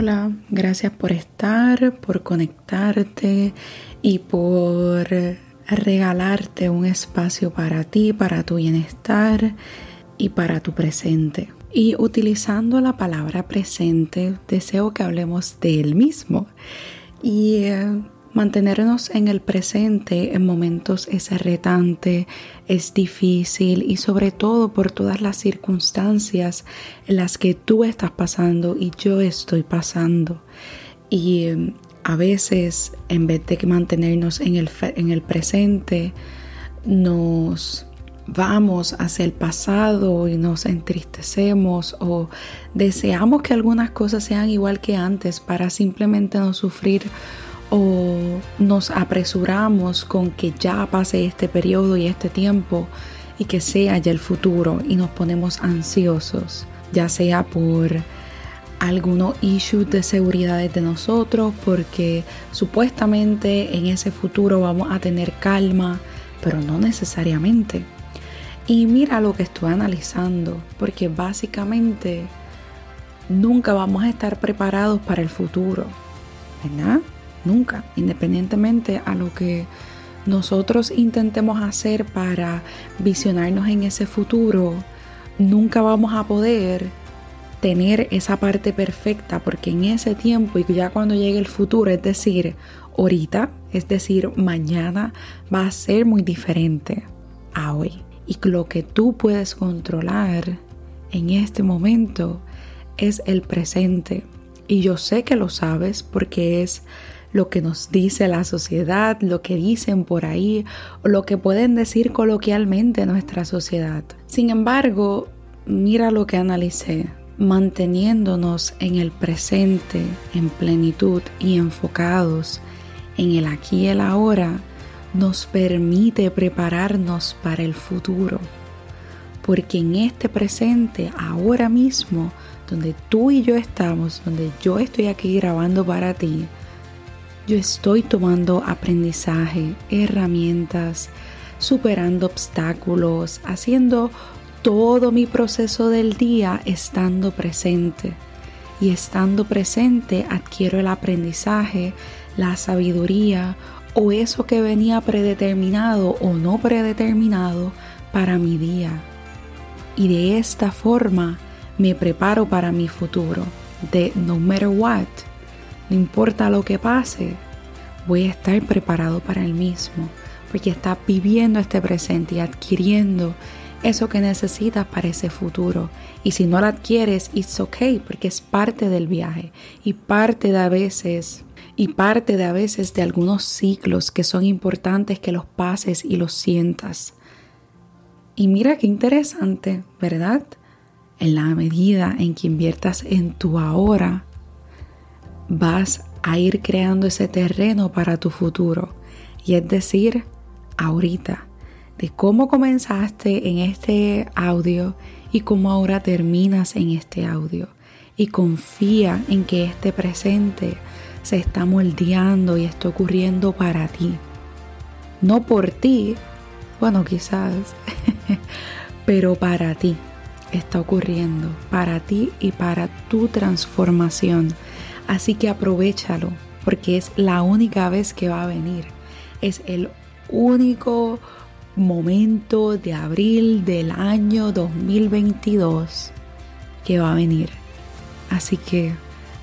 Hola, gracias por estar, por conectarte y por regalarte un espacio para ti, para tu bienestar y para tu presente. Y utilizando la palabra presente, deseo que hablemos de mismo. Y eh, Mantenernos en el presente en momentos es retante, es difícil y sobre todo por todas las circunstancias en las que tú estás pasando y yo estoy pasando. Y em, a veces en vez de mantenernos en el, en el presente, nos vamos hacia el pasado y nos entristecemos o deseamos que algunas cosas sean igual que antes para simplemente no sufrir o nos apresuramos con que ya pase este periodo y este tiempo y que sea ya el futuro y nos ponemos ansiosos, ya sea por algunos issues de seguridad de nosotros, porque supuestamente en ese futuro vamos a tener calma, pero no necesariamente. Y mira lo que estoy analizando, porque básicamente nunca vamos a estar preparados para el futuro, ¿verdad? Nunca, independientemente a lo que nosotros intentemos hacer para visionarnos en ese futuro, nunca vamos a poder tener esa parte perfecta porque en ese tiempo y ya cuando llegue el futuro, es decir, ahorita, es decir, mañana va a ser muy diferente a hoy. Y lo que tú puedes controlar en este momento es el presente. Y yo sé que lo sabes porque es lo que nos dice la sociedad, lo que dicen por ahí o lo que pueden decir coloquialmente nuestra sociedad. Sin embargo, mira lo que analicé. Manteniéndonos en el presente, en plenitud y enfocados en el aquí y el ahora, nos permite prepararnos para el futuro. Porque en este presente, ahora mismo, donde tú y yo estamos, donde yo estoy aquí grabando para ti, yo estoy tomando aprendizaje, herramientas, superando obstáculos, haciendo todo mi proceso del día estando presente. Y estando presente adquiero el aprendizaje, la sabiduría o eso que venía predeterminado o no predeterminado para mi día. Y de esta forma me preparo para mi futuro. De no matter what, no importa lo que pase, voy a estar preparado para el mismo, porque está viviendo este presente y adquiriendo eso que necesitas para ese futuro. Y si no lo adquieres, it's okay, porque es parte del viaje y parte de a veces y parte de a veces de algunos ciclos que son importantes que los pases y los sientas. Y mira qué interesante, ¿verdad? En la medida en que inviertas en tu ahora, vas a ir creando ese terreno para tu futuro. Y es decir, ahorita, de cómo comenzaste en este audio y cómo ahora terminas en este audio. Y confía en que este presente se está moldeando y está ocurriendo para ti. No por ti, bueno quizás, pero para ti está ocurriendo, para ti y para tu transformación Así que aprovechalo porque es la única vez que va a venir. Es el único momento de abril del año 2022 que va a venir. Así que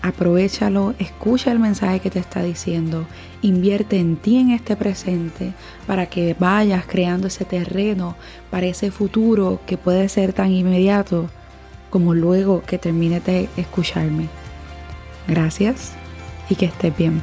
aprovechalo, escucha el mensaje que te está diciendo, invierte en ti en este presente para que vayas creando ese terreno para ese futuro que puede ser tan inmediato como luego que termine de escucharme. Gracias y que estés bien.